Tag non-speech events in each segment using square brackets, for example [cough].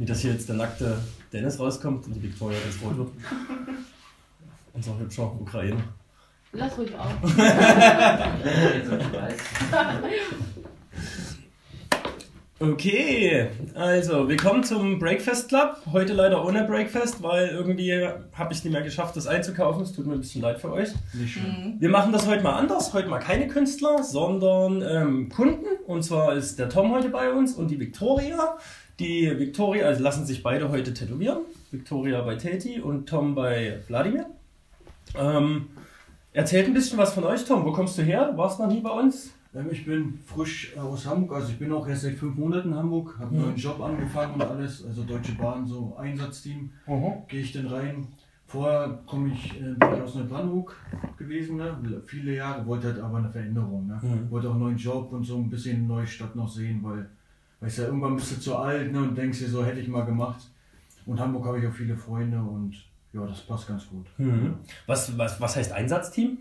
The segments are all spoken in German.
Wie das hier jetzt der nackte Dennis rauskommt und die Victoria das rot wird. [laughs] Unser hübscher Ukrainer. Lass ruhig auf. [laughs] Okay, also willkommen zum Breakfast Club. Heute leider ohne Breakfast, weil irgendwie habe ich es nicht mehr geschafft, das einzukaufen. Es tut mir ein bisschen leid für euch. Nicht schön. Wir machen das heute mal anders. Heute mal keine Künstler, sondern ähm, Kunden. Und zwar ist der Tom heute bei uns und die Victoria. Die Victoria, also lassen sich beide heute tätowieren. Victoria bei Teti und Tom bei Wladimir. Ähm, erzählt ein bisschen was von euch, Tom. Wo kommst du her? Du warst noch nie bei uns. Ähm, Ich bin frisch aus Hamburg, also ich bin auch erst seit fünf Monaten in Hamburg, habe einen neuen Job angefangen und alles, also Deutsche Bahn, so Einsatzteam, gehe ich dann rein. Vorher komme ich, äh, bin ich aus Neubrandenburg gewesen, ne? viele Jahre, wollte halt aber eine Veränderung, ne? Mhm. wollte auch einen neuen Job und so ein bisschen eine neue Stadt noch sehen, weil, weißt ja, irgendwann bist du zu alt ne? und denkst dir so, hätte ich mal gemacht. Und Hamburg habe ich auch viele Freunde und ja, das passt ganz gut. Mhm. Was, was, was heißt Einsatzteam?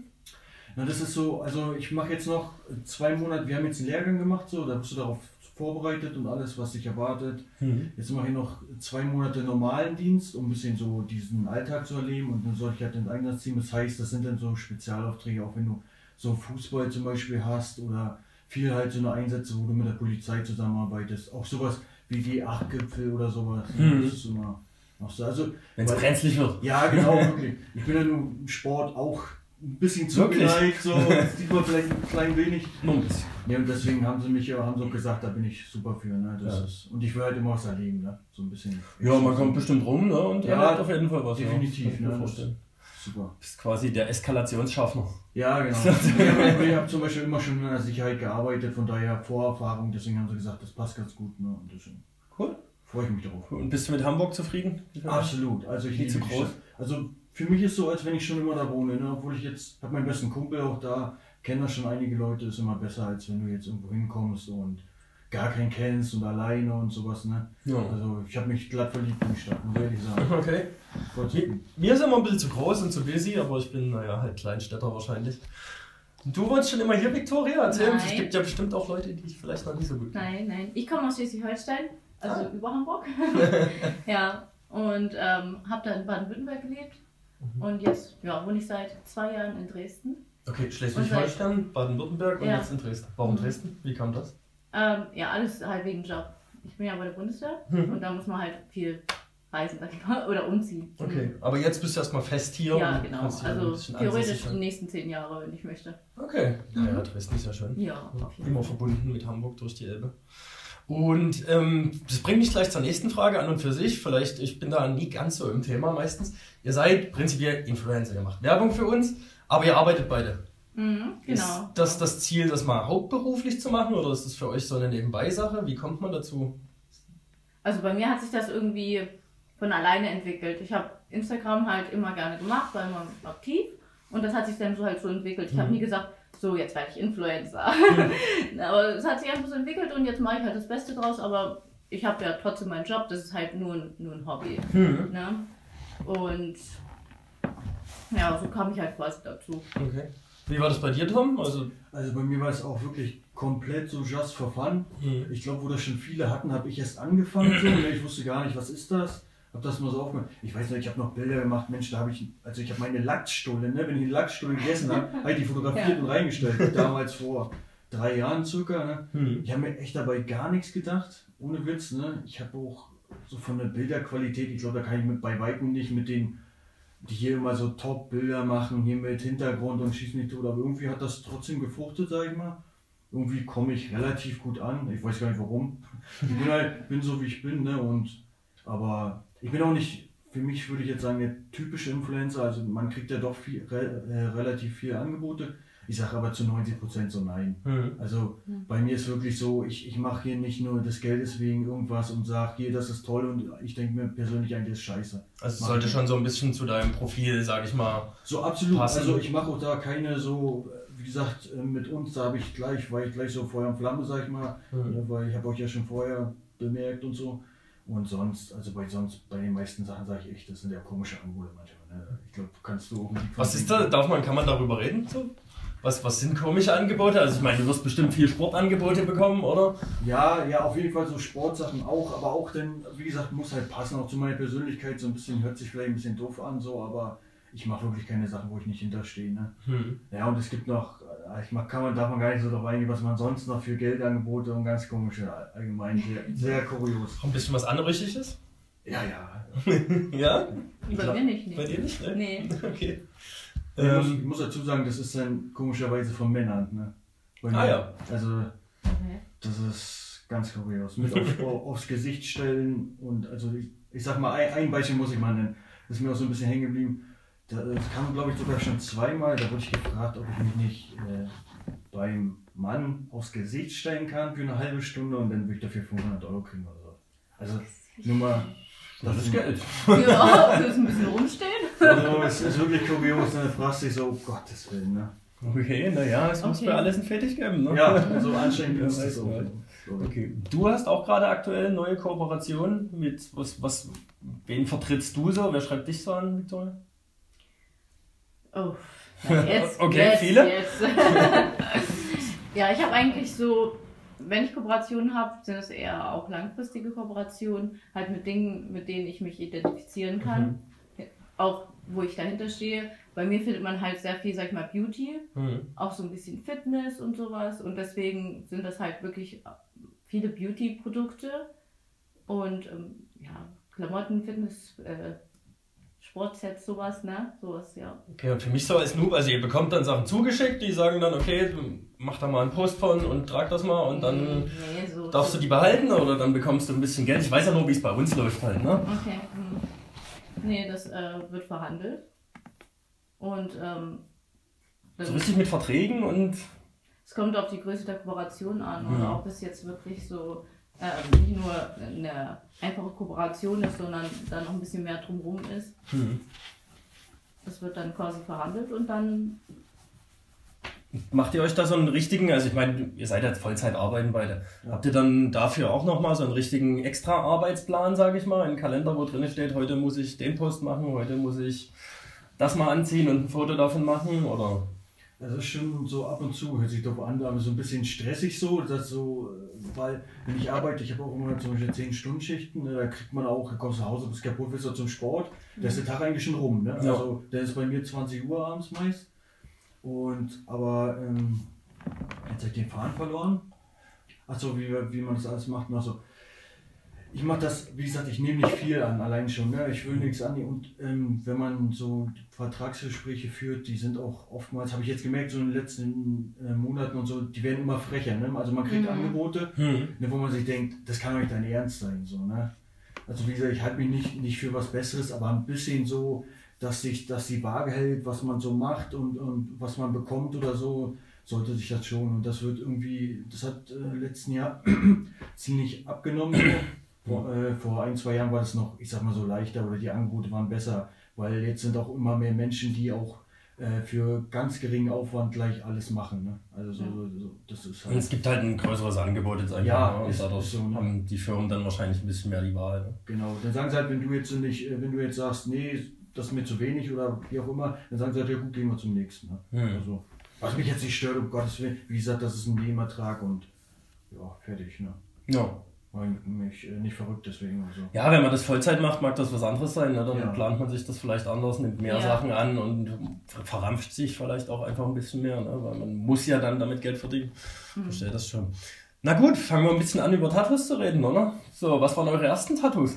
Na, das ist so, also ich mache jetzt noch zwei Monate, wir haben jetzt einen Lehrgang gemacht, so, da bist du darauf vorbereitet und alles, was dich erwartet. Mhm. Jetzt mache ich noch zwei Monate normalen Dienst, um ein bisschen so diesen Alltag zu erleben und dann soll ich halt ins Einsatzteam. Das heißt, das sind dann so Spezialaufträge, auch wenn du so Fußball zum Beispiel hast oder viel halt so eine Einsätze, wo du mit der Polizei zusammenarbeitest. Auch sowas wie die Achtgipfel oder sowas. Mhm. Das ist immer noch so. Also, Wenn es brenzlig wird. ja, genau, [laughs] wirklich. Ich bin ja nur im Sport auch ein bisschen Wirklich? zugeneigt, so [laughs] das sieht man vielleicht ein klein wenig. Ja, und deswegen haben sie mich ja haben so gesagt, da bin ich super für. Ne? Das Ja. ist, und ich will halt immer was erleben, ne? so ein bisschen. Ja, man kommt bestimmt rum ne? und Ja, erlebt auf jeden Fall was. definitiv, ne. Super. Bist quasi der Eskalationsschaffner. Ja, genau. [laughs] ich habe zum Beispiel immer schon in der Sicherheit gearbeitet, von daher Vorerfahrung, deswegen haben sie gesagt, das passt ganz gut. Ne? Und deswegen Cool. freue ich mich darauf. Und bist du mit Hamburg zufrieden? Absolut. Also ich liebe zu groß? Also für mich ist so, als wenn ich schon immer da wohne. Ne? Obwohl ich jetzt habe meinen besten Kumpel auch da, kenne da schon einige Leute, ist immer besser, als wenn du jetzt irgendwo hinkommst und gar keinen kennst und alleine und sowas. Ne? Ja. Also ich habe mich glatt verliebt in die Stadt, muss ich ehrlich sagen. Okay. Mir ist immer ein bisschen zu groß und zu busy, aber ich bin, naja, halt Kleinstädter wahrscheinlich. Und du wohnst schon immer hier, Victoria? Erzähl uns, es gibt ja bestimmt auch Leute, die ich vielleicht noch nicht so gut Nein, nein. Ich komme aus Schleswig-Holstein, also Ah. über Hamburg. [laughs] [laughs] ja, und ähm, habe da in Baden-Württemberg gelebt. Mhm. Und jetzt ja, wohne ich seit zwei Jahren in Dresden. Okay, Schleswig-Holstein, Baden-Württemberg und Ja. jetzt in Dresden. Warum Mhm. Dresden? Wie kam das? Ähm, ja, alles halt wegen Job. Ich bin ja bei der Bundeswehr Mhm. und da muss man halt viel reisen, sag ich mal, [laughs] oder umziehen. Okay, aber jetzt bist du erstmal fest hier. Ja, genau. Also theoretisch die nächsten zehn Jahre, wenn ich möchte. Okay, naja, Dresden ist ja schön. Ja, auf jeden Immer verbunden mit Hamburg durch die Elbe. Und ähm, das bringt mich gleich zur nächsten Frage an und für sich. Vielleicht, ich bin da nie ganz so im Thema meistens. Ihr seid prinzipiell Influencer, ihr macht Werbung für uns, aber ihr arbeitet beide. Mhm, genau. Ist das das Ziel, das mal hauptberuflich zu machen oder ist das für euch so eine Nebenbei-Sache? Wie kommt man dazu? Also bei mir hat sich das irgendwie von alleine entwickelt. Ich habe Instagram halt immer gerne gemacht, war immer aktiv und das hat sich dann so halt so entwickelt. Ich habe Mhm. nie gesagt, so jetzt werde ich Influencer. [laughs] aber es hat sich einfach so entwickelt und jetzt mache ich halt das Beste draus, aber ich habe ja trotzdem meinen Job, das ist halt nur, ein- nur ein Hobby. Hm. Ne? Und ja, so kam ich halt quasi dazu. Okay. Wie war das bei dir, Tom? Also, Also bei mir war es auch wirklich komplett so just for fun. hm. Ich glaube, wo das schon viele hatten, habe ich erst angefangen. So, ne? Ich wusste gar nicht, was ist das. Hab das mal so aufgemacht. Ich weiß nicht, ich habe noch Bilder gemacht. Mensch, da habe ich, also ich habe meine Lachsstulle, ne? wenn ich eine Lachsstulle gegessen habe, [laughs] habe ich die fotografiert Ja. und reingestellt. Damals vor drei Jahren circa. Ne? Hm. Ich habe mir echt dabei gar nichts gedacht, ohne Witz. Ne? Ich habe auch so von der Bilderqualität, ich glaube, da kann ich mit bei Weitem nicht mit den, die hier immer so Top-Bilder machen, hier mit Hintergrund und schießen nicht tot, aber irgendwie hat das trotzdem gefruchtet, sag ich mal. Irgendwie komme ich relativ gut an. Ich weiß gar nicht warum. Ich bin halt, bin so wie ich bin, ne? Und aber ich bin auch nicht, für mich würde ich jetzt sagen, der typische Influencer. Also man kriegt ja doch viel, re, äh, relativ viele Angebote. Ich sage aber zu 90% so nein. Hm. Also Mhm. bei mir ist wirklich so, ich, ich mache hier nicht nur des Geldes wegen irgendwas und sage, hier, das ist toll und ich denke mir persönlich eigentlich, das ist scheiße. Also es sollte schon so ein bisschen zu deinem Profil, sag ich mal. So absolut. Passen. Also ich mache auch da keine so, wie gesagt, äh, mit uns, da habe ich gleich, war ich gleich so Feuer und Flamme, sag ich mal, Hm. ne, weil ich habe euch ja schon vorher bemerkt und so. Und sonst, also bei sonst, bei den meisten Sachen sage ich echt, das sind ja komische Angebote manchmal. Ne? Ich glaube, kannst du auch mit Was ist da? Darf man, kann man darüber reden? So? Was, was sind komische Angebote? Also ich meine, du wirst bestimmt viel Sportangebote bekommen, oder? Ja, ja, auf jeden Fall so Sportsachen auch, aber auch dann, wie gesagt, muss halt passen, auch zu meiner Persönlichkeit, so ein bisschen, hört sich vielleicht ein bisschen doof an, so, aber ich mache wirklich keine Sachen, wo ich nicht hinterstehe. Ne? Hm. Ja, und es gibt noch, äh, ich mach, kann man, darf man gar nicht so drauf eingehen, was man sonst noch für Geldangebote und ganz komische, allgemein, sehr, sehr kurios. Auch ein bisschen was Anrüchiges? Ja, ja. [laughs] Ja? Bei mir nicht, Bei dir nicht, ne? Nee. [laughs] Okay. Ich, muss, Ähm, ich muss dazu sagen, das ist dann komischerweise von Männern. Ne? Ah, ja. Also, Okay. das ist ganz kurios. Mit [laughs] auf, aufs Gesicht stellen und, also, ich, ich sag mal, ein, ein Beispiel muss ich mal nennen. Das ist mir auch so ein bisschen hängen geblieben. Da- Das kam, glaube ich, sogar schon zweimal. Da wurde ich gefragt, ob ich mich nicht äh, beim Mann aufs Gesicht stellen kann für eine halbe Stunde und dann würde ich dafür 500 Euro kriegen oder so. Also, nur mal. das ist Geld. [laughs] Ja, fürs ein bisschen rumstehen. [laughs] Also, es ist wirklich kurios. Dann fragst du dich so, um Gottes Willen, ne? Okay, naja, es muss Okay. für alles ein Fertig geben, ne? Ja, [laughs] so anstrengend ist es auch. Okay. Du hast auch gerade aktuell neue Kooperationen mit was, was wen vertrittst du so? Wer schreibt dich so an, Victoria? Oh, [laughs] ja, jetzt. Okay, jetzt, viele? Jetzt. [laughs] ja, ich habe eigentlich so, wenn ich Kooperationen habe, sind es eher auch langfristige Kooperationen, halt mit Dingen, mit denen ich mich identifizieren kann. Auch wo ich dahinter stehe. Bei mir findet man halt sehr viel, sag ich mal, Beauty, Hm. auch so ein bisschen Fitness und sowas. Und deswegen sind das halt wirklich viele Beauty-Produkte und ähm, ja, Klamotten, Fitness, äh, Sportsets, sowas, ne? Sowas, ja. Okay, und für mich so als Noob, also ihr bekommt dann Sachen zugeschickt, die sagen dann, okay, mach da mal einen Post von und trag das mal und dann Nee, so, darfst du die behalten oder dann bekommst du ein bisschen Geld. Ich weiß ja nur, wie es bei uns läuft halt, ne? Okay. Hm. Nee, das äh, wird verhandelt. Und ähm, So richtig mit Verträgen und es kommt auf die Größe der Kooperation an Mhm. oder ob es jetzt wirklich so ähm, nicht nur eine einfache Kooperation ist, sondern da noch ein bisschen mehr drumherum ist. hm. Das wird dann quasi verhandelt und dann macht ihr euch da so einen richtigen, also ich meine, ihr seid jetzt Vollzeit arbeiten beide. Ja. Habt ihr dann dafür auch nochmal so einen richtigen extra Arbeitsplan, sage ich mal, einen Kalender, wo drin steht, heute muss ich den Post machen, heute muss ich das mal anziehen und ein Foto davon machen oder? Das ist schon so ab und zu, hört sich doof an, aber so ein bisschen stressig so, dass so, äh, weil wenn ich arbeite, ich habe auch immer zum Beispiel 10 Stunden Schichten, ne, da kriegt man auch, kommst du nach Hause, bist kaputt, willst du zum Sport, da ist der Tag eigentlich schon rum, ne? Ja. Also der ist bei mir 20 Uhr abends meist und, aber ähm, jetzt habe ich den Faden verloren. Achso, wie, wie man das alles macht, also ich mache das, wie gesagt, ich nehme nicht viel an, allein schon. Ne? Ich will nichts an. Und ähm, wenn man so Vertragsgespräche führt, die sind auch oftmals, habe ich jetzt gemerkt, so in den letzten äh, Monaten und so, die werden immer frecher. Ne? Also man kriegt Mhm. Angebote, Hm. ne, wo man sich denkt, das kann doch nicht dein Ernst sein. So, ne? Also wie gesagt, ich halte mich nicht, nicht für was Besseres, aber ein bisschen so, dass sich dass die Waage hält, was man so macht und, und was man bekommt oder so, sollte sich das schon. Und das wird irgendwie, das hat äh, letzten Jahr [clears throat] ziemlich abgenommen. Vor, äh, vor ein, zwei Jahren war das noch, ich sag mal so leichter oder die Angebote waren besser, weil jetzt sind auch immer mehr Menschen, die auch äh, für ganz geringen Aufwand gleich alles machen. Ne? Also so, so, so, das ist Und es halt, gibt halt ein größeres Angebot jetzt einfach. Ja, ne? und ist- dadurch ist so, ne? haben die Firmen dann wahrscheinlich ein bisschen mehr die Wahl. Ne? genau. Dann sagen sie halt, wenn du jetzt nicht, äh, wenn du jetzt sagst, nee, das ist mir zu wenig oder wie auch immer, dann sagen sie halt, ja gut, gehen wir zum nächsten. Ne? Hm. Also, was mich jetzt nicht stört, um Gottes Willen, wie gesagt, das ist ein Nebenertrag und ja, fertig. Ne? Ja. War mich äh, nicht verrückt deswegen und so. Ja, wenn man das Vollzeit macht, mag das was anderes sein. Ne? Dann Ja. plant man sich das vielleicht anders, nimmt mehr Ja. Sachen an und verrampft sich vielleicht auch einfach ein bisschen mehr, ne? weil man muss ja dann damit Geld verdienen. Mhm. Verstehe das schon. Na gut, fangen wir ein bisschen an über Tattoos zu reden, oder? So, was waren eure ersten Tattoos?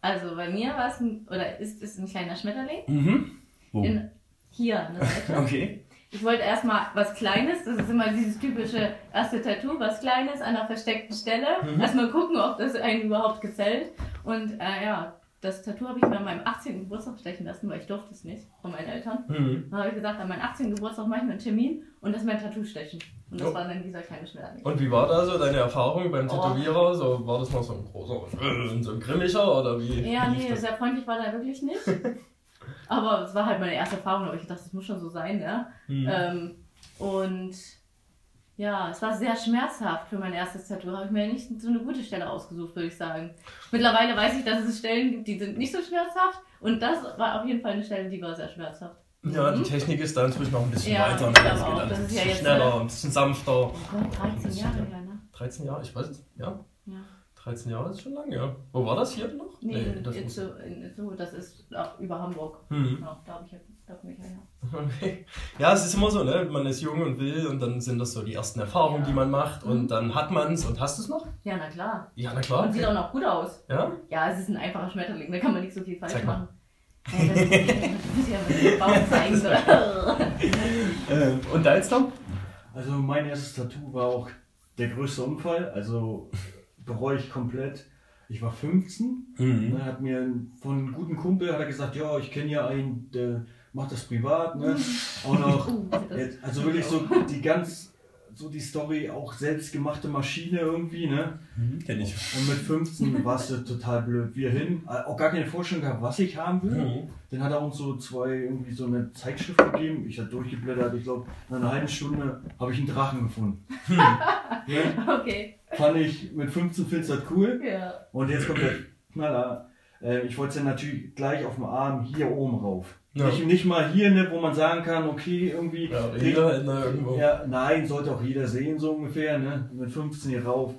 Also bei mir war es ein, oder ist es ein kleiner Schmetterling. Mhm. Wo? In, hier an der Seite. Okay. Ich wollte erstmal was Kleines, das ist immer dieses typische erste Tattoo, was Kleines an einer versteckten Stelle. Mhm. Erstmal gucken, ob das einem überhaupt gefällt. Und äh, ja, das Tattoo habe ich mir an meinem 18. Geburtstag stechen lassen, weil ich durfte es nicht von meinen Eltern. Mhm. Dann habe ich gesagt, an meinem 18. Geburtstag mache ich mir einen Termin und das mein Tattoo stechen. Und das Oh. war dann dieser kleine Schmetterling. Und wie war da so deine Erfahrung beim Oh. Tätowierer? So, war das noch so ein großer und, [laughs] so ein grimmiger oder wie? Ja, nee, sehr freundlich war der wirklich nicht. [laughs] Aber es war halt meine erste Erfahrung, aber ich dachte, das muss schon so sein, ne? Mhm. Ähm, und ja, es war sehr schmerzhaft für mein erstes Tattoo. Habe ich mir nicht so eine gute Stelle ausgesucht, würde ich sagen. Mittlerweile weiß ich, dass es Stellen gibt, die sind nicht so schmerzhaft. Und das war auf jeden Fall eine Stelle, die war sehr schmerzhaft. Ja, die Technik ist da inzwischen noch ein bisschen Ja, weiter. Ne? glaube Das geht auch. Das ein ist ja bisschen jetzt, schneller, ein bisschen sanfter. Oh Gott, 13 Jahre her, ne? 13 Jahre, ich weiß es. Ja, Ja. 13 Jahre ist schon lang, ja. Wo war das hier noch? Nee, in das Itzehoe, in Itzehoe, das ist auch über Hamburg. Hm. Ja, da habe ich ja, da komme ich ja her. [laughs] Okay. Ja, es ist immer so, ne? Man ist jung und will und dann sind das so die ersten Erfahrungen, Ja. die man macht und Mhm. dann hat man es und hast du es noch? Ja, na klar. Ja, na klar. Und sieht auch noch gut aus. Ja? Ja, es ist ein einfacher Schmetterling, da kann man nicht so viel falsch Zeig mal. machen. Ja, das, [laughs] das ja. [laughs] Ähm, und deins dann? Also mein erstes Tattoo war auch der größte Unfall, also bereue ich komplett. Ich war 15, Mhm. ne, hat mir von einem guten Kumpel hat er gesagt, ja, ich kenne ja einen, der macht das privat, ne? [laughs] Auch noch, jetzt, also wirklich so die ganz, so die Story, auch selbstgemachte Maschine irgendwie, ne? Mhm. Kenn ich. Und mit 15 [laughs] warst du total blöd. Wir hin, äh, auch gar keine Vorstellung gehabt, was ich haben will. Mhm. Dann hat er uns so zwei, irgendwie so eine Zeitschrift gegeben. Ich habe durchgeblättert. Ich glaube, nach einer halben Stunde habe ich einen Drachen gefunden. [laughs] ne? Okay. Fand ich mit 15 findest du das cool. Ja. Und jetzt kommt der Knaller. Äh, ich wollte es dann natürlich gleich auf dem Arm hier oben rauf. Ja. Nicht, nicht mal hier, ne, wo man sagen kann, okay, irgendwie. Ja, jeder halt ne, irgendwo. Ja, nein, sollte auch jeder sehen, so ungefähr, ne? Mit 15 hier rauf.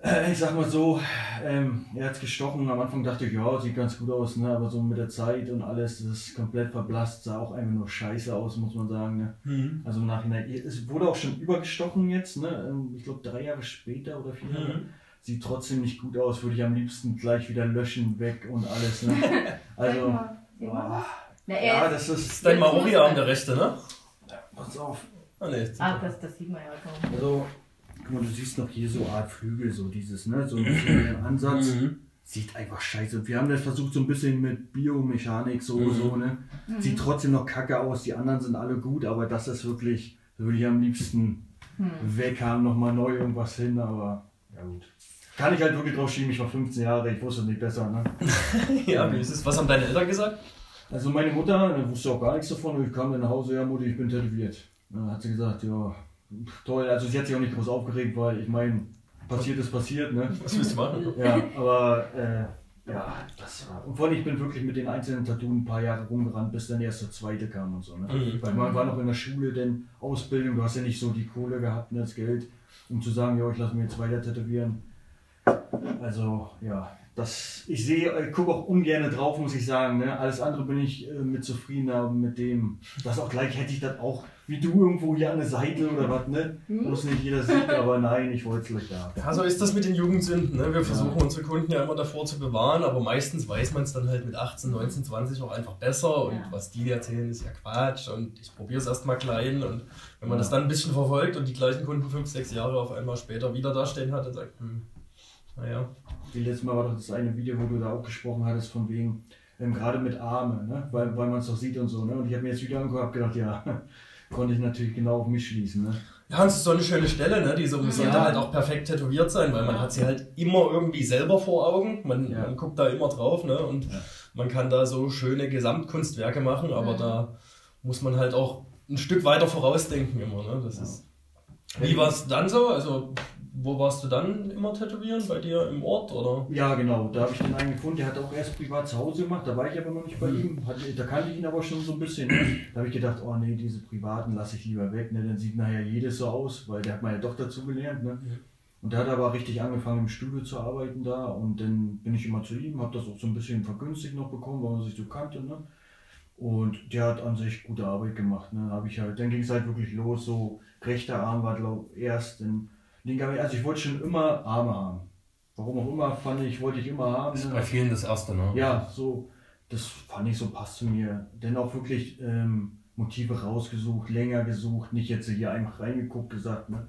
Äh, Ich sag mal so, ähm, er hat's gestochen. Am Anfang dachte ich, ja, sieht ganz gut aus, ne? Aber so mit der Zeit und alles, das ist komplett verblasst, sah auch einfach nur scheiße aus, muss man sagen, ne? Mhm. Also im Nachhinein. Es wurde auch schon übergestochen jetzt, ne? Ähm, Ich glaube drei Jahre später oder vier Jahre. Mhm. Sieht trotzdem nicht gut aus, würde ich am liebsten gleich wieder löschen, weg und alles, ne? [laughs] Also. Boah. das? Na, Ja, er ist, das ist. dein Maori-Arm, der rechte, ne? Pass auf. Ah, nee. Ach, das, das sieht man ja kaum. Also, guck mal, du siehst noch hier so Art Flügel, so dieses, ne, so ein bisschen den Ansatz. Mhm. Sieht einfach scheiße. Und wir haben das versucht so ein bisschen mit Biomechanik, so, Mhm. so, ne. Mhm. Sieht trotzdem noch kacke aus. Die anderen sind alle gut, aber das ist wirklich, da würde ich am liebsten Hm. weg haben, nochmal neu irgendwas hin, aber ja gut. Kann ich halt wirklich drauf schieben, ich war 15 Jahre, ich wusste nicht besser, ne. [laughs] Ja, wie ist es? Was haben deine Eltern gesagt? Also meine Mutter, wusste auch gar nichts davon. Ich kam dann nach Hause, ja Mutti, ich bin tätowiert. Dann hat sie gesagt, ja, toll. Also sie hat sich auch nicht groß aufgeregt, weil ich meine, passiert ist passiert, ne? Was willst du machen? Ja, aber äh, ja, das war. Und vor allem, ich bin wirklich mit den einzelnen Tattoos ein paar Jahre rumgerannt, bis dann erst der zweite kam und so. Ne? Mhm. Weil man war noch in der Schule, denn Ausbildung, du hast ja nicht so die Kohle gehabt, ne, das Geld, um zu sagen, ja, ich lasse mir jetzt weiter tätowieren. Also, ja, das, ich sehe, ich gucke auch ungern drauf, muss ich sagen. Ne? Alles andere bin ich äh, mit zufriedener mit dem. Das auch gleich hätte ich das auch, wie du irgendwo hier an der Seite oder was, ne? Wo es nicht jeder sieht, aber nein, ich wollte es gleich da. Ja, so ist das mit den Jugendsünden. Ne? Wir versuchen unsere Kunden ja immer davor zu bewahren, aber meistens weiß man es dann halt mit 18, 19, 20 auch einfach besser. Und Ja. was die erzählen, ist ja Quatsch. Und ich probiere es erstmal klein. Und wenn man Ja. das dann ein bisschen verfolgt und die gleichen Kunden fünf, sechs Jahre auf einmal später wieder dastehen hat, dann sagt, hm, naja. Die letzte Mal war doch das eine Video, wo du da auch gesprochen hattest, von wegen, ähm, gerade mit Arme, ne? weil, weil man es doch sieht und so. Ne? Und ich habe mir jetzt wieder angeguckt, habe gedacht, ja, [laughs] konnte ich natürlich genau auf mich schließen. Ne? Ja, und es ist so eine schöne Stelle, ne? Die so, sollte Ja. halt auch perfekt tätowiert sein, weil man hat sie halt immer irgendwie selber vor Augen. Man, Ja. man guckt da immer drauf, ne? Und Ja. man kann da so schöne Gesamtkunstwerke machen, aber da muss man halt auch ein Stück weiter vorausdenken immer, ne? Das Ja. ist. Wie war es dann so? Also, wo warst du dann immer tätowieren? Bei dir im Ort oder? Ja, genau, da habe ich den einen gefunden, der hat auch erst privat zu Hause gemacht, da war ich aber noch nicht bei Mhm. ihm, Hat- da kannte ich ihn aber schon so ein bisschen. Da habe ich gedacht, oh nee, diese privaten lasse ich lieber weg, ne? dann sieht nachher jedes so aus, weil der hat meine Tochter zugelernt. Ne? Und der hat aber richtig angefangen im Studio zu arbeiten da und dann bin ich immer zu ihm, habe das auch so ein bisschen vergünstigt noch bekommen, weil man sich so kannte. Ne? Und der hat an sich gute Arbeit gemacht. Ne? Hab ich halt, dann ging es halt wirklich los, so rechter Arm war glaub erst, dann linker Arm. Also ich wollte schon immer Arme haben. Warum auch immer fand ich, wollte ich immer haben. Das ist bei vielen das erste, ne? Ja, so, das fand ich so, passt zu mir. Denn auch wirklich ähm, Motive rausgesucht, länger gesucht, nicht jetzt hier einfach reingeguckt, gesagt, ne?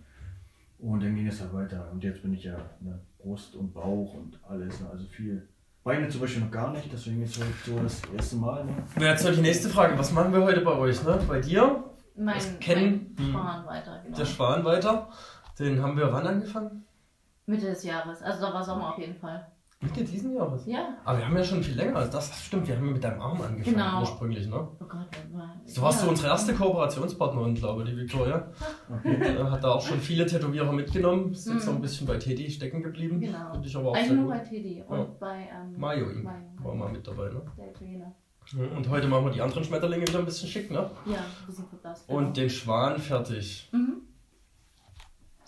Und dann ging es halt weiter. Und jetzt bin ich ja ne, Brust und Bauch und alles, ne? also viel. Beine zum Beispiel noch gar nicht, deswegen ist heute so das erste Mal. Ne? Jetzt noch die nächste Frage. Was machen wir heute bei euch, ne? Bei dir, Mein, Das kennen- mein. Schwan weiter, genau. der Schwan weiter. Den haben wir wann angefangen? Mitte des Jahres. Also da war Sommer auf jeden Fall. Mitte diesen Jahres. Ja. Aber wir haben ja schon viel länger als das. Das stimmt, wir haben ja mit deinem Arm angefangen Genau. ursprünglich, ne? Oh Gott, war. Du warst ja. so unsere erste Kooperationspartnerin, glaube ich, die Victoria. Okay. Äh, Hat da auch schon viele Tätowierer mitgenommen. Ist jetzt Mhm. noch ein bisschen bei Teddy stecken geblieben. Genau. Finde ich aber auch Eigentlich nur bei Teddy und Ja. bei ähm, ihm Mayo. war mal mit dabei, ne? Der Italiener. Und heute machen wir die anderen Schmetterlinge wieder ein bisschen schick, ne? Ja, ein bisschen verblasst. Und den Schwan fertig. Mhm.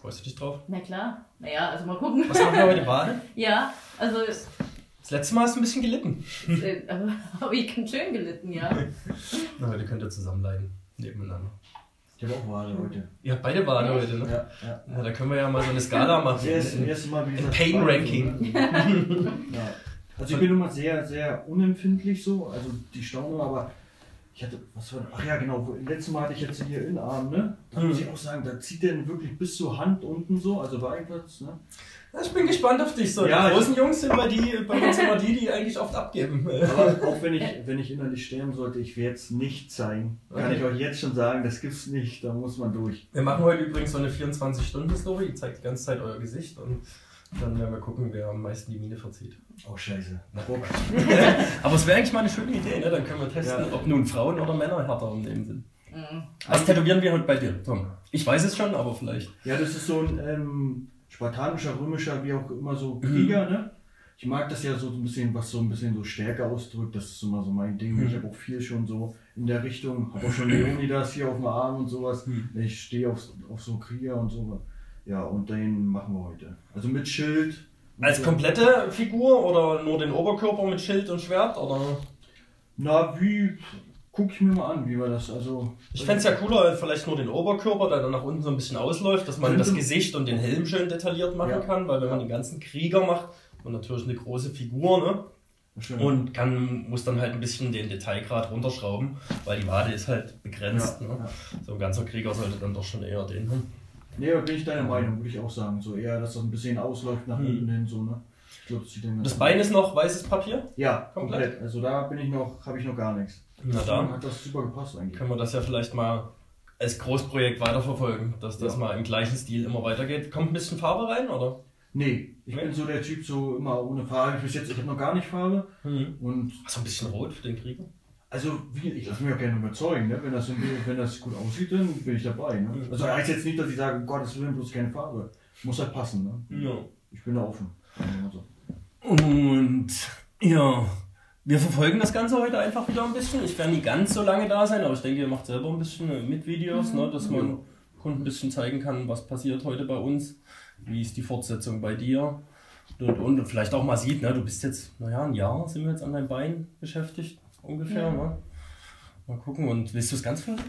Freust du dich drauf? Na klar. Naja, also mal gucken. Was machen wir heute [laughs] Wade? Ja, also Das letzte Mal hast du ein bisschen gelitten. äh, [laughs] habe ich ganz schön gelitten, ja. [laughs] Na, heute könnt ihr zusammen leiden. Nebeneinander. Ich habe auch Wade heute. Ihr habt beide Wade heute, ne? Ja, ja. Na, da können wir ja mal so eine Skala machen. Das erste, erste Mal, wie gesagt. Pain Ranking. ne? ja. Also ich bin immer sehr, sehr unempfindlich so, also die Stauung, aber ich hatte, was war, ach ja genau, letztes Mal hatte ich jetzt hier Innenarm, ne? Da Mhm. muss ich auch sagen, da zieht der wirklich bis zur Hand unten so, also Beinplatz, ne? Ich bin gespannt auf dich. So, Ja, die großen Jungs sind bei, die, bei uns immer die, die eigentlich oft abgeben. Aber auch wenn ich, wenn ich innerlich sterben sollte, ich werde es nicht zeigen. Kann Okay. ich euch jetzt schon sagen, das gibt's nicht, da muss man durch. Wir machen heute übrigens so eine 24-Stunden-Story. Ihr zeigt die ganze Zeit euer Gesicht und dann werden wir gucken, wer am meisten die Mine verzieht. Oh scheiße. Druck. [laughs] Aber es wäre eigentlich mal eine schöne Idee, ne? Dann können wir testen, Ja. ob nun Frauen oder Männer härter im Leben sind. Mhm. Was tätowieren wir heute bei dir, Tom? Ich weiß es schon, aber vielleicht. Ja, das ist so ein ähm, spartanischer, römischer, wie auch immer so Krieger, ne? Ich mag das ja so ein bisschen, was so ein bisschen so Stärke ausdrückt. Das ist immer so mein Ding. Mhm. Ich habe auch viel schon so in der Richtung. Habe auch schon Leonidas hier auf dem Arm und sowas. Mhm. Ich stehe auf, auf so Krieger und so. Ja, und den machen wir heute. Also mit Schild. und Als komplette Figur oder nur den Oberkörper mit Schild und Schwert? Oder? Na, wie. Guck ich mir mal an, wie wir das. Also. Ich fände es ja cooler, vielleicht nur den Oberkörper, der dann nach unten so ein bisschen ausläuft, dass man das [laughs] Gesicht und den Helm schön detailliert machen Ja. kann, weil wenn man den ganzen Krieger macht, man natürlich eine große Figur, ne? Schön. Und kann, muss dann halt ein bisschen den Detailgrad runterschrauben, weil die Wade ist halt begrenzt. Ja, ne? ja. So ein ganzer Krieger sollte dann doch schon eher den haben. Nee, da bin ich deiner Meinung, würde ich auch sagen. So eher, dass das ein bisschen ausläuft nach Hm. unten hin, so, ne? Ich glaube, das sieht dann ganz Das gut Bein ist noch weißes Papier. Ja, Komplett? komplett. Also da bin ich noch, habe ich noch gar nichts. Na Deswegen da hat das super gepasst eigentlich. können wir das ja vielleicht mal als Großprojekt weiterverfolgen, dass das Ja. mal im gleichen Stil immer weitergeht. Kommt ein bisschen Farbe rein, oder? Nee, ich Nee? bin so der Typ, so immer ohne Farbe. Bis jetzt, ich habe noch gar nicht Farbe. Mhm. Und So ein bisschen rot für den Krieger. Also, wie, ich lasse mich auch gerne überzeugen. Ne? Wenn, das, wenn das gut aussieht, dann bin ich dabei. Ne? Also heißt jetzt nicht, dass ich sage, um Gottes Willen, bloß keine Farbe. Muss halt passen. Ne? Ja. Ich bin da offen. Sagen wir mal so. Und ja, wir verfolgen das Ganze heute einfach wieder ein bisschen. Ich werde nie ganz so lange da sein, aber ich denke, ihr macht selber ein bisschen äh, mit Videos, ne, dass man Kunden ein bisschen zeigen kann, was passiert heute bei uns, wie ist die Fortsetzung bei dir. Und, und, und vielleicht auch mal sieht, ne, du bist jetzt, naja, ein Jahr sind wir jetzt an deinem Bein beschäftigt, ungefähr. Ja. Ne? Mal gucken, und willst du es ganz filmen?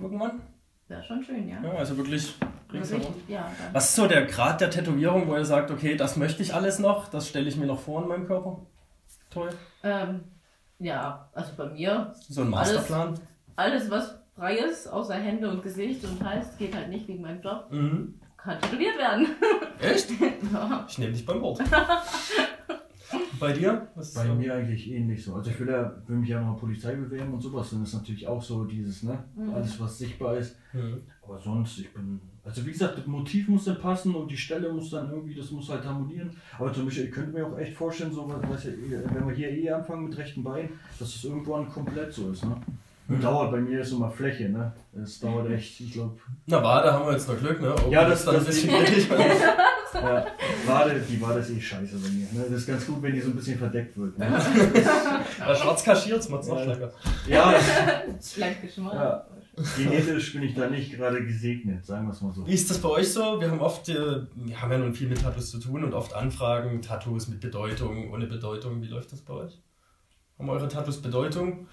Irgendwann? Wäre schon schön, ja. Ja, also wirklich ringsherum. Ja. Was ist so der Grad der Tätowierung, wo ihr sagt, okay, das möchte ich alles noch, das stelle ich mir noch vor in meinem Körper? Toll. Ähm, ja, also bei mir, So ein Masterplan. alles was frei ist, außer Hände und Gesicht und Hals, geht halt nicht wegen meinem Job, Mhm. kann tätowiert werden. Echt? [laughs] ja. Ich nehme dich beim Wort. [laughs] Bei dir? Was ist Bei mir eigentlich ähnlich so. Also ich will, ja, will mich ja noch Polizei bewerben und sowas. Dann ist natürlich auch so dieses, ne? Mhm. Alles was sichtbar ist. Mhm. Aber sonst, ich bin. Also wie gesagt, das Motiv muss dann passen und die Stelle muss dann irgendwie, das muss halt harmonieren. Aber zum Beispiel, ich könnte mir auch echt vorstellen, so, was, wenn wir hier eh anfangen mit rechten Bein, dass das irgendwann komplett so ist, ne? Und dauert bei mir ist immer Fläche, ne? Es dauert echt, ich glaube. Na, Wade haben wir jetzt noch Glück, ne? Oben Ja, das- ist dann ein das- bisschen kritisch. [laughs] Ja, Wade, die Wade ist eh scheiße bei mir. Ne? Das ist ganz gut, wenn die so ein bisschen verdeckt wird. Ne? [laughs] Ja, schwarz kaschiert, macht's noch Ja. schlanker. Ja, [laughs] Schlank geschmolzen. ja, genetisch bin ich da nicht gerade gesegnet, sagen wir es mal so. Wie ist das bei euch so? Wir haben oft, äh, wir haben ja nun viel mit Tattoos zu tun und oft Anfragen, Tattoos mit Bedeutung, ohne Bedeutung. Wie läuft das bei euch? Haben eure Tattoos Bedeutung?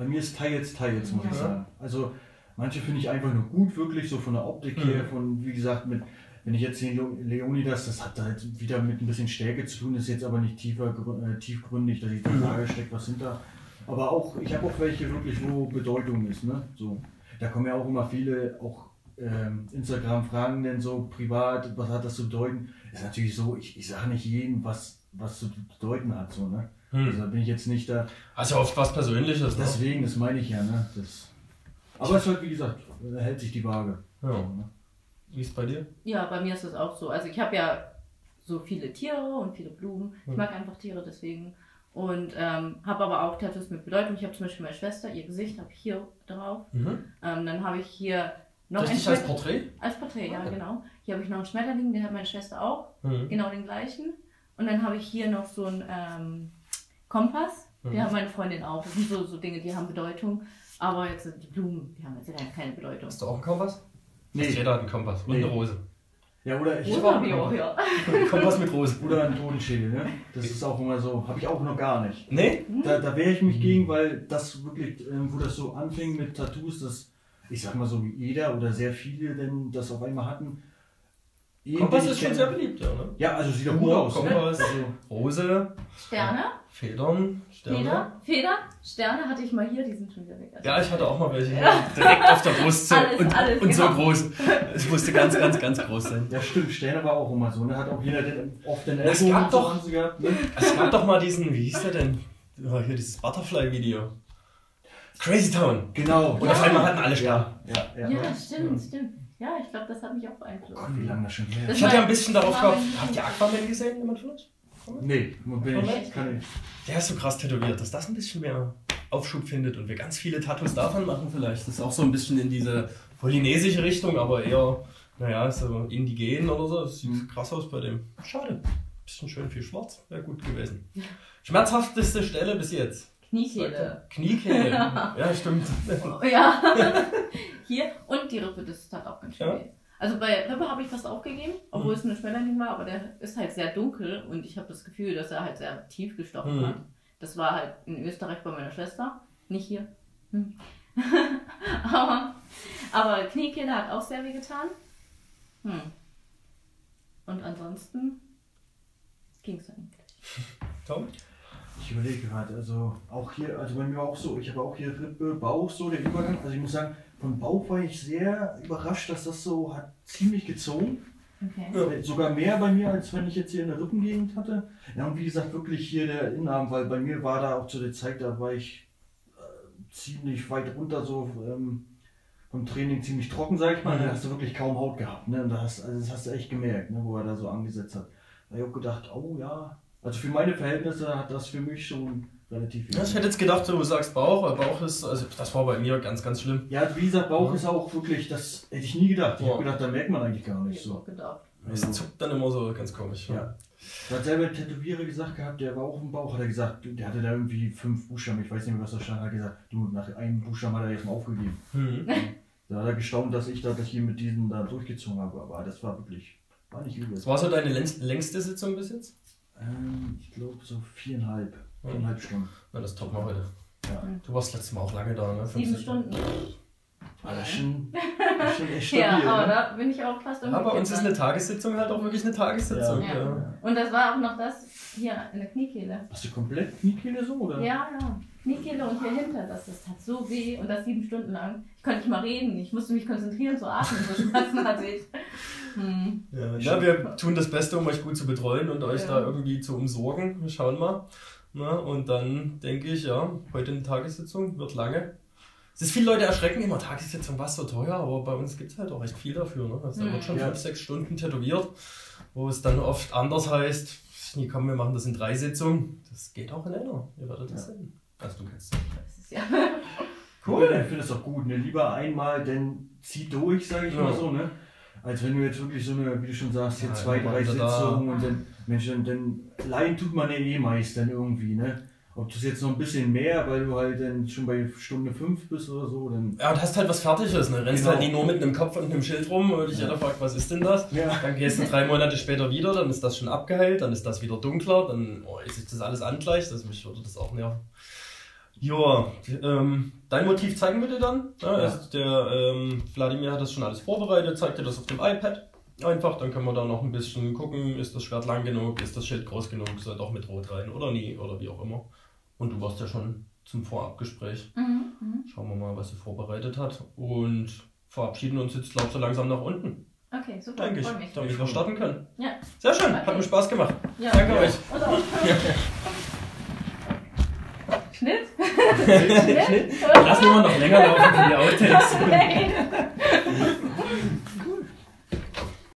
Bei mir ist teils, teils, muss ich Ja. sagen. Also manche finde ich einfach nur gut, wirklich so von der Optik Mhm. her, von wie gesagt, mit, wenn ich jetzt den Leo- Leonidas, das hat halt wieder mit ein bisschen Stärke zu tun, ist jetzt aber nicht tiefer, äh, tiefgründig, dass ich da Mhm. sage, steckt was hinter. Aber auch, ich habe auch welche wirklich, wo Bedeutung ist, ne? So. Da kommen ja auch immer viele, auch ähm, Instagram-Fragen denn so privat, was hat das zu bedeuten? Ist natürlich so, ich, ich sage nicht jedem, was, was zu bedeuten hat, so, ne? Also Hm. da bin ich jetzt nicht da. Also oft was Persönliches, ne? Deswegen, das meine ich ja, ne? Das, aber es ist halt, wie gesagt, da hält sich die Waage. Ja. Ne? Wie ist bei dir? Ja, bei mir ist es auch so. Also ich habe ja so viele Tiere und viele Blumen. Ich Hm. mag einfach Tiere deswegen. Und ähm, habe aber auch Tattoos mit Bedeutung. Ich habe zum Beispiel meine Schwester, ihr Gesicht habe ich hier drauf. Mhm. Ähm, dann habe ich hier noch Richtig ein als Porträt? als Porträt, ja Okay. genau. Hier habe ich noch einen Schmetterling, den hat meine Schwester auch. Mhm. Genau den gleichen. Und dann habe ich hier noch so einen ähm, Kompass. Die Mhm. haben meine Freundin auch. Das sind so, so Dinge, die haben Bedeutung. Aber jetzt sind die Blumen, die haben jetzt keine- keine Bedeutung. Hast du auch einen Kompass? Nee. Fast Jeder hat einen Kompass. Und Nee. eine Rose. Ja, oder ich habe ich einen auch, ja. Kompass [laughs] mit Rose. Oder ein Totenschädel, ne? Das ist auch immer so, habe ich auch noch gar nicht. Nee? Da, da wehre ich mich gegen, weil das wirklich, ähm, wo das so anfing mit Tattoos, dass ich sag mal so, wie jeder oder sehr viele denn das auf einmal hatten. Kompass den ist schon sehr beliebt, ja, ne? Ja, also sieht doch gut aus. Ne? Kompass. Also, Rose, Sterne, Federn, Sterne. Feder, Feder, Sterne hatte ich mal hier, die sind schon wieder weg. Also Ja, ich hatte auch mal welche direkt auf der Brust so Alles, und, alles, und so genau. groß. Es musste ganz, ganz, ganz groß sein. ja, stimmt, Sterne war auch immer so. Ne? Hat auch jeder den, oft den Es Ellbogen gab so doch-. Ne? Es gab doch mal diesen, wie hieß der denn? Ja, hier dieses Butterfly-Video. Crazy Town. Genau. Und auf einmal hatten alle Sterne. Ja, ja, ja. Ja, stimmt, stimmt. Ja, ich glaube, das hat mich auch beeinflusst. Gott, wie lange das schon her Das Ich hatte ja ein bisschen darauf gehofft. Habt ihr Aquaman gesehen, jemand von euch? Nee, bin Moment. ich, kann ich. Der ist so krass tätowiert, dass das ein bisschen mehr Aufschub findet und wir ganz viele Tattoos davon machen vielleicht. Das ist auch so ein bisschen in diese polynesische Richtung, aber eher, naja, so indigen oder so. Das sieht krass aus bei dem. Schade. Bisschen schön viel schwarz. Wäre gut gewesen. Schmerzhafteste Stelle bis jetzt. Kniekehle. Kniekehle. [laughs] ja, stimmt. Ja. [laughs] Hier und die Rippe, das tat auch ganz schön Ja. Also bei Rippe habe ich fast aufgegeben, obwohl es eine Schmetterling war, aber der ist halt sehr dunkel und ich habe das Gefühl, dass er halt sehr tief gestochen Mhm. hat. Das war halt in Österreich bei meiner Schwester, nicht hier. Hm. [laughs] aber, aber Kniekehle hat auch sehr weh getan. Hm. Und ansonsten ging es eigentlich. [laughs] Tom? Ich überlege gerade, also auch hier, also bei mir war auch so, ich habe auch hier Rippe, Bauch, so der Übergang. Also ich muss sagen, von Bauch war ich sehr überrascht, dass das so hat ziemlich gezogen. Okay. Sogar mehr bei mir, als wenn ich jetzt hier in der Rippengegend hatte. Ja, und wie gesagt, wirklich hier der Innenarm, weil bei mir war da auch zu der Zeit, da war ich äh, ziemlich weit runter, so ähm, vom Training ziemlich trocken, sag ich mal. Mhm. Da hast du wirklich kaum Haut gehabt. Ne? Und da hast, also das hast du echt gemerkt, ne? wo er da so angesetzt hat. Da habe ich auch gedacht, oh ja. Also für meine Verhältnisse hat das für mich schon relativ viel. Ja, ich hätte jetzt gedacht, du sagst Bauch, weil Bauch ist, also das war bei mir ganz, ganz schlimm. Ja, wie gesagt, Bauch Ja. ist auch wirklich, das hätte ich nie gedacht. Ich Ja. habe gedacht, da merkt man eigentlich gar nicht ich auch so. gedacht. Es Also, zuckt dann immer so ganz komisch. Ja. Er hat selber ein Tätowierer gesagt gehabt, der war auch im Bauch, hat er gesagt, der hatte da irgendwie fünf Buchstaben, ich weiß nicht mehr, was da stand, hat er gesagt, du, nach einem Buchstaben hat er jetzt mal aufgegeben. Mhm. Da hat er gestaunt, dass ich da das hier mit diesen da durchgezogen habe, aber das war wirklich, war nicht übel. War so deine längst- längste Sitzung bis jetzt? Ähm, ich glaube so viereinhalb, viereinhalb Stunden. Na, das toppen wir heute. Ja. Du warst letztes Mal auch lange da, ne? Fünf, Sieben Stunden. War das schon, [laughs] das ist schon echt stabil, Ja, aber ne? da bin ich auch fast Ja, bei uns ist eine umgekippt. Tagessitzung halt auch wirklich eine Tagessitzung. Ja. Ja. Und das war auch noch das hier in der Kniekehle. Hast du komplett Kniekehle so, oder? Ja, ja. Kniekehle und hier hinter, das, das tat so weh und das sieben Stunden lang. Ich konnte nicht mal reden, ich musste mich konzentrieren zu atmen, so [laughs] Schmerzen hatte ich. Hm. Ja, ja, wir tun das Beste, um euch gut zu betreuen und euch Ja. da irgendwie zu umsorgen. Wir schauen mal. Na, und dann denke ich, ja, heute eine Tagessitzung, wird lange. Es ist viele Leute erschrecken immer, Tagessitzung, was so teuer, aber bei uns gibt es halt auch recht viel dafür. Ne? Also da Mhm. wird schon Ja. fünf, sechs Stunden tätowiert, wo es dann oft anders heißt, nee, komm, wir machen das in drei Sitzungen. Das geht auch in einer. Ihr werdet das Ja. sehen. Also du kennst Das ist ja. [laughs] Cool. [laughs] Ich finde das auch gut, ne? Lieber einmal, denn zieh durch, sage ich Ja. mal so, ne? Als wenn du jetzt wirklich so eine, wie du schon sagst, hier Ja, zwei, drei wieder da. Sitzungen und dann, Mensch, dann, dann leihen tut man ja eh meist dann irgendwie, ne? Ob du es jetzt noch ein bisschen mehr, weil du halt dann schon bei Stunde fünf bist oder so, dann. Ja, und hast halt was Fertiges, ne? Rennst Genau. halt nicht nur mit einem Kopf und einem Schild rum, und dich Ja. jeder fragt, was ist denn das? Ja. Dann gehst du drei Monate später wieder, dann ist das schon abgeheilt, dann ist das wieder dunkler, dann oh, ist sich das alles angleicht, also mich würde das auch nerven. Joa, ähm, dein Motiv zeigen wir dir dann. Ja, also der ähm, Wladimir hat das schon alles vorbereitet, zeigt dir das auf dem iPad. Einfach, dann können wir da noch ein bisschen gucken, ist das Schwert lang genug, ist das Schild groß genug, soll doch mit Rot rein oder nie oder wie auch immer. Und du warst ja schon zum Vorabgespräch. Mhm, mhm. Schauen wir mal, was sie vorbereitet hat. Und verabschieden uns jetzt, glaub ich, so langsam nach unten. Okay, super, Denke ich, freue mich. damit wir starten können. Ja. Sehr schön, Okay. hat mir Spaß gemacht. Ja. Danke euch. [laughs] Lassen wir mal noch länger laufen für die Outtakes. [laughs] [laughs]